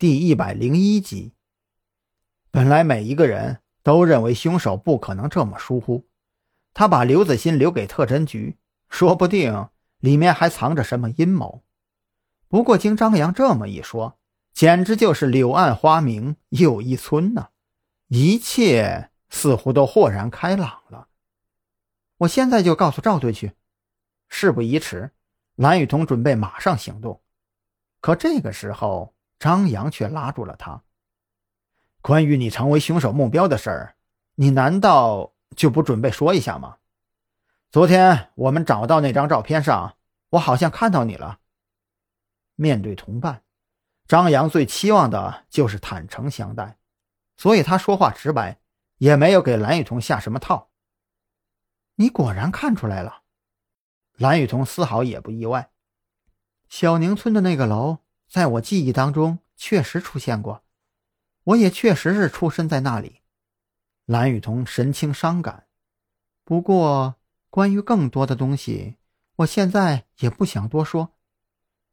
第一百零一集。本来每一个人都认为凶手不可能这么疏忽，他把刘子欣留给特侦局，说不定里面还藏着什么阴谋。不过经张扬这么一说，简直就是柳暗花明又一村呐！一切似乎都豁然开朗了。我现在就告诉赵队去。事不宜迟，蓝雨桐准备马上行动。可这个时候，张扬却拉住了他。关于你成为凶手目标的事儿，你难道就不准备说一下吗？昨天我们找到那张照片上，我好像看到你了。面对同伴，张扬最期望的就是坦诚相待，所以他说话直白，也没有给蓝雨桐下什么套。你果然看出来了。蓝雨桐丝毫也不意外。小宁村的那个楼，在我记忆当中确实出现过，我也确实是出生在那里。蓝雨桐神情伤感，不过关于更多的东西，我现在也不想多说。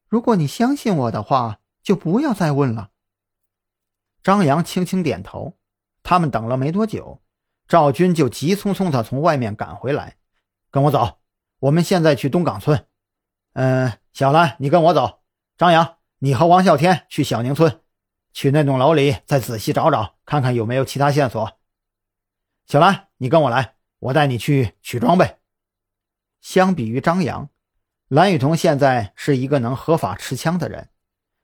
如果你相信我的话，就不要再问了。张扬轻轻点头。他们等了没多久，赵军就急匆匆的从外面赶回来，跟我走，我们现在去东岗村。嗯。小兰，你跟我走。张扬，你和王啸天去小宁村，去那栋楼里再仔细找找，看看有没有其他线索。小兰，你跟我来，我带你去取装备。相比于张扬，蓝雨桐现在是一个能合法持枪的人。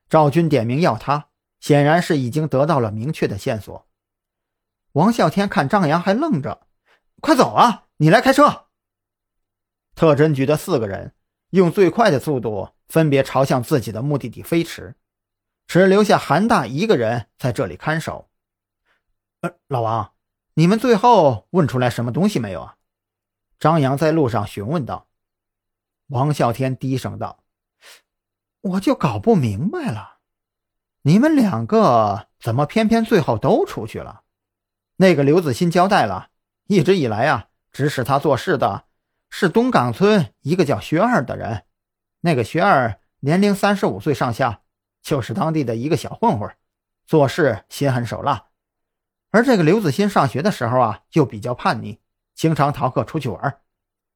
赵军点名要他，显然是已经得到了明确的线索。王啸天看张扬还愣着，快走啊！你来开车。特侦局的四个人。用最快的速度分别朝向自己的目的地飞驰，只留下韩大一个人在这里看守。呃，老王，你们最后问出来什么东西没有啊？张扬在路上询问道。王啸天低声道：“我就搞不明白了，你们两个怎么偏偏最后都出去了？那个刘子欣交代了，一直以来啊，指使他做事的。”是东岗村一个叫薛二的人，那个薛二年龄三十五岁上下，就是当地的一个小混混，做事心狠手辣。而这个刘子欣上学的时候啊，又比较叛逆，经常逃课出去玩。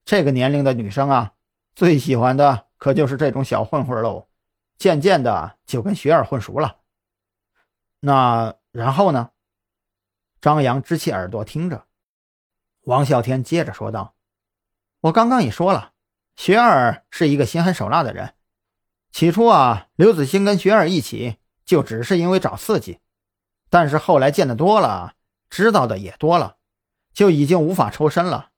这个年龄的女生啊，最喜欢的可就是这种小混混喽。渐渐的就跟薛二混熟了。那然后呢？张扬支起耳朵听着，王啸天接着说道。我刚刚也说了，学二是一个心狠手辣的人。起初啊，刘子欣跟学二一起，就只是因为找刺激。但是后来见得多了，知道的也多了，就已经无法抽身了。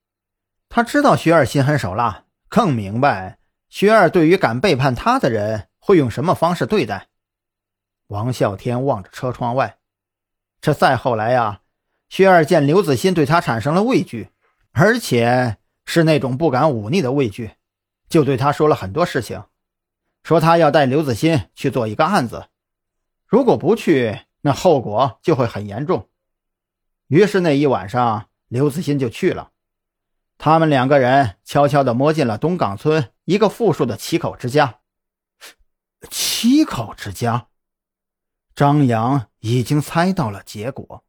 他知道学二心狠手辣，更明白学二对于敢背叛他的人会用什么方式对待。王啸天望着车窗外，这再后来呀，学二见刘子欣对他产生了畏惧，而且。是那种不敢忤逆的畏惧，就对他说了很多事情，说他要带刘子欣去做一个案子，如果不去，那后果就会很严重。于是那一晚上，刘子欣就去了。他们两个人悄悄地摸进了东岗村一个富庶的七口之家。七口之家，张扬已经猜到了结果。